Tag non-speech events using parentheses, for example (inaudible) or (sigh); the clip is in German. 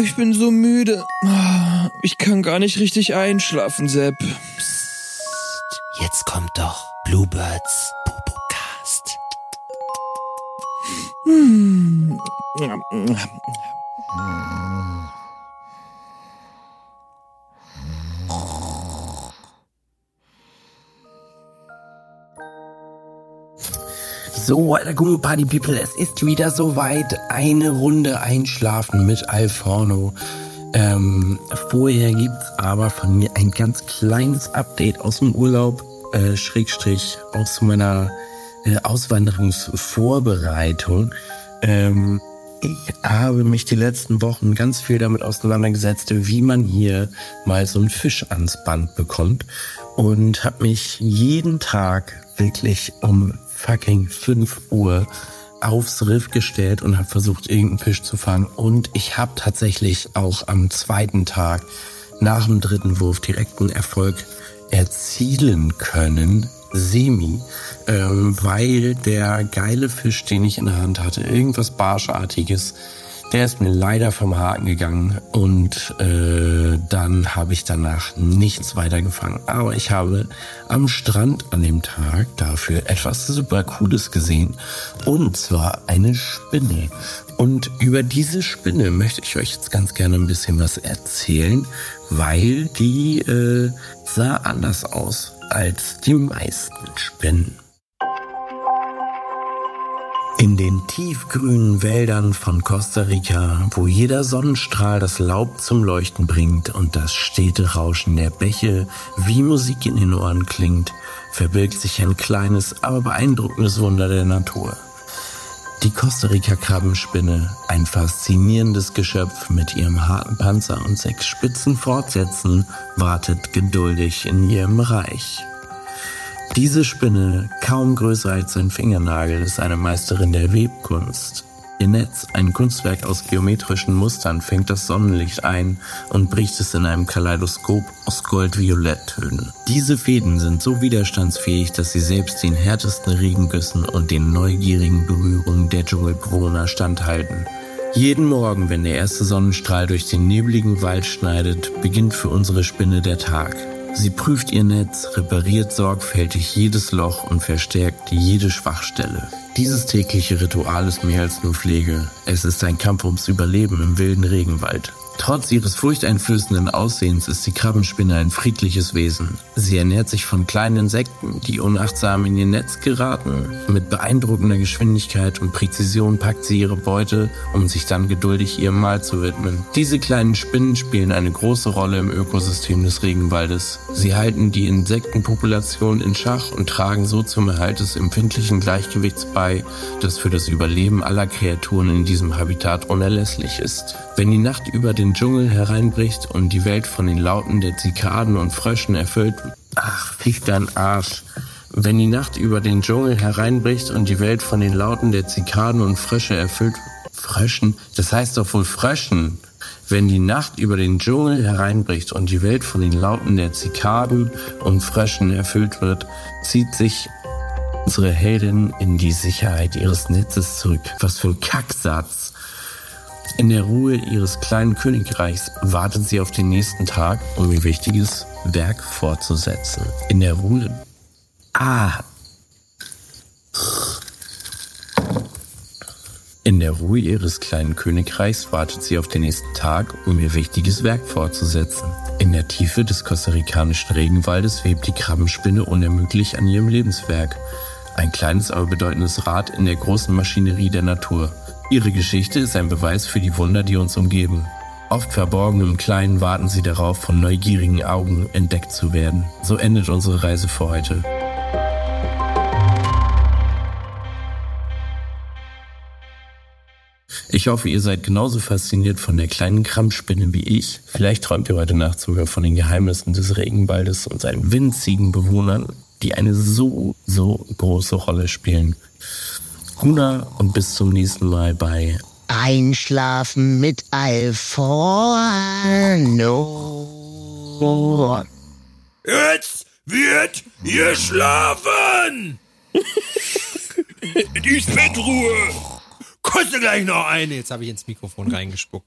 Ich bin so müde. Ich kann gar nicht richtig einschlafen, Sepp. Psst, jetzt kommt doch Bluebirds Popocast. Hm. So, alter Gummi Party People, es ist wieder soweit. Eine Runde einschlafen mit Alforno. Ähm, vorher gibt's aber von mir ein ganz kleines Update aus dem Urlaub, äh, Schrägstrich aus meiner äh, Auswanderungsvorbereitung. Ähm, ich habe mich die letzten Wochen ganz viel damit auseinandergesetzt, wie man hier mal so einen Fisch ans Band bekommt und habe mich jeden Tag wirklich um fucking 5 Uhr aufs Riff gestellt und habe versucht, irgendeinen Fisch zu fangen. Und ich habe tatsächlich auch am zweiten Tag nach dem dritten Wurf direkten Erfolg erzielen können. Semi, ähm, weil der geile Fisch, den ich in der Hand hatte, irgendwas Barschartiges, der ist mir leider vom Haken gegangen und äh, dann habe ich danach nichts weiter gefangen. Aber ich habe am Strand an dem Tag dafür etwas super Cooles gesehen und zwar eine Spinne. Und über diese Spinne möchte ich euch jetzt ganz gerne ein bisschen was erzählen, weil die äh, sah anders aus als die meisten Spinnen. In den tiefgrünen Wäldern von Costa Rica, wo jeder Sonnenstrahl das Laub zum Leuchten bringt und das stete Rauschen der Bäche wie Musik in den Ohren klingt, verbirgt sich ein kleines, aber beeindruckendes Wunder der Natur. Die Costa Rica Krabbenspinne, ein faszinierendes Geschöpf mit ihrem harten Panzer und sechs spitzen Fortsätzen, wartet geduldig in ihrem Reich. Diese Spinne, kaum größer als ein Fingernagel, ist eine Meisterin der Webkunst. Ihr Netz, ein Kunstwerk aus geometrischen Mustern, fängt das Sonnenlicht ein und bricht es in einem Kaleidoskop aus Gold-Violett-Tönen. Diese Fäden sind so widerstandsfähig, dass sie selbst den härtesten Regengüssen und den neugierigen Berührungen der Dschungelbewohner standhalten. Jeden Morgen, wenn der erste Sonnenstrahl durch den nebligen Wald schneidet, beginnt für unsere Spinne der Tag. Sie prüft ihr Netz, repariert sorgfältig jedes Loch und verstärkt jede Schwachstelle. Dieses tägliche Ritual ist mehr als nur Pflege. Es ist ein Kampf ums Überleben im wilden Regenwald. Trotz ihres furchteinflößenden Aussehens ist die Krabbenspinne ein friedliches Wesen. Sie ernährt sich von kleinen Insekten, die unachtsam in ihr Netz geraten. Mit beeindruckender Geschwindigkeit und Präzision packt sie ihre Beute, um sich dann geduldig ihrem Mahl zu widmen. Diese kleinen Spinnen spielen eine große Rolle im Ökosystem des Regenwaldes. Sie halten die Insektenpopulation in Schach und tragen so zum Erhalt des empfindlichen Gleichgewichts bei, das für das Überleben aller Kreaturen in diesem Habitat unerlässlich ist. Wenn die Nacht über den Dschungel hereinbricht und die Welt von den Lauten der Zikaden und Fröschen erfüllt, ach, fick dein Arsch. Wenn die Nacht über den Dschungel hereinbricht und die Welt von den Lauten der Zikaden und Frösche erfüllt, Fröschen? Das heißt doch wohl Fröschen. Wenn die Nacht über den Dschungel hereinbricht und die Welt von den Lauten der Zikaden und Fröschen erfüllt wird, zieht sich unsere Heldin in die Sicherheit ihres Netzes zurück. Was für ein Kacksatz. In der Ruhe ihres kleinen Königreichs wartet sie auf den nächsten Tag, um ihr wichtiges Werk fortzusetzen. In der Ruhe. Ah. In der Ruhe ihres kleinen Königreichs wartet sie auf den nächsten Tag, um ihr wichtiges Werk fortzusetzen. In der Tiefe des kostarikanischen Regenwaldes webt die Krabbenspinne unermüdlich an ihrem Lebenswerk. Ein kleines, aber bedeutendes Rad in der großen Maschinerie der Natur. Ihre Geschichte ist ein Beweis für die Wunder, die uns umgeben. Oft verborgen im Kleinen warten sie darauf, von neugierigen Augen entdeckt zu werden. So endet unsere Reise für heute. Ich hoffe, ihr seid genauso fasziniert von der kleinen Krampfspinne wie ich. Vielleicht träumt ihr heute Nacht sogar von den Geheimnissen des Regenwaldes und seinen winzigen Bewohnern, die eine so, so große Rolle spielen. Huna und bis zum nächsten Mal bei Einschlafen mit Alforno. Jetzt wird geschlafen! (laughs) Die ist Bettruhe! Du gleich noch eine. Jetzt habe ich ins Mikrofon reingespuckt.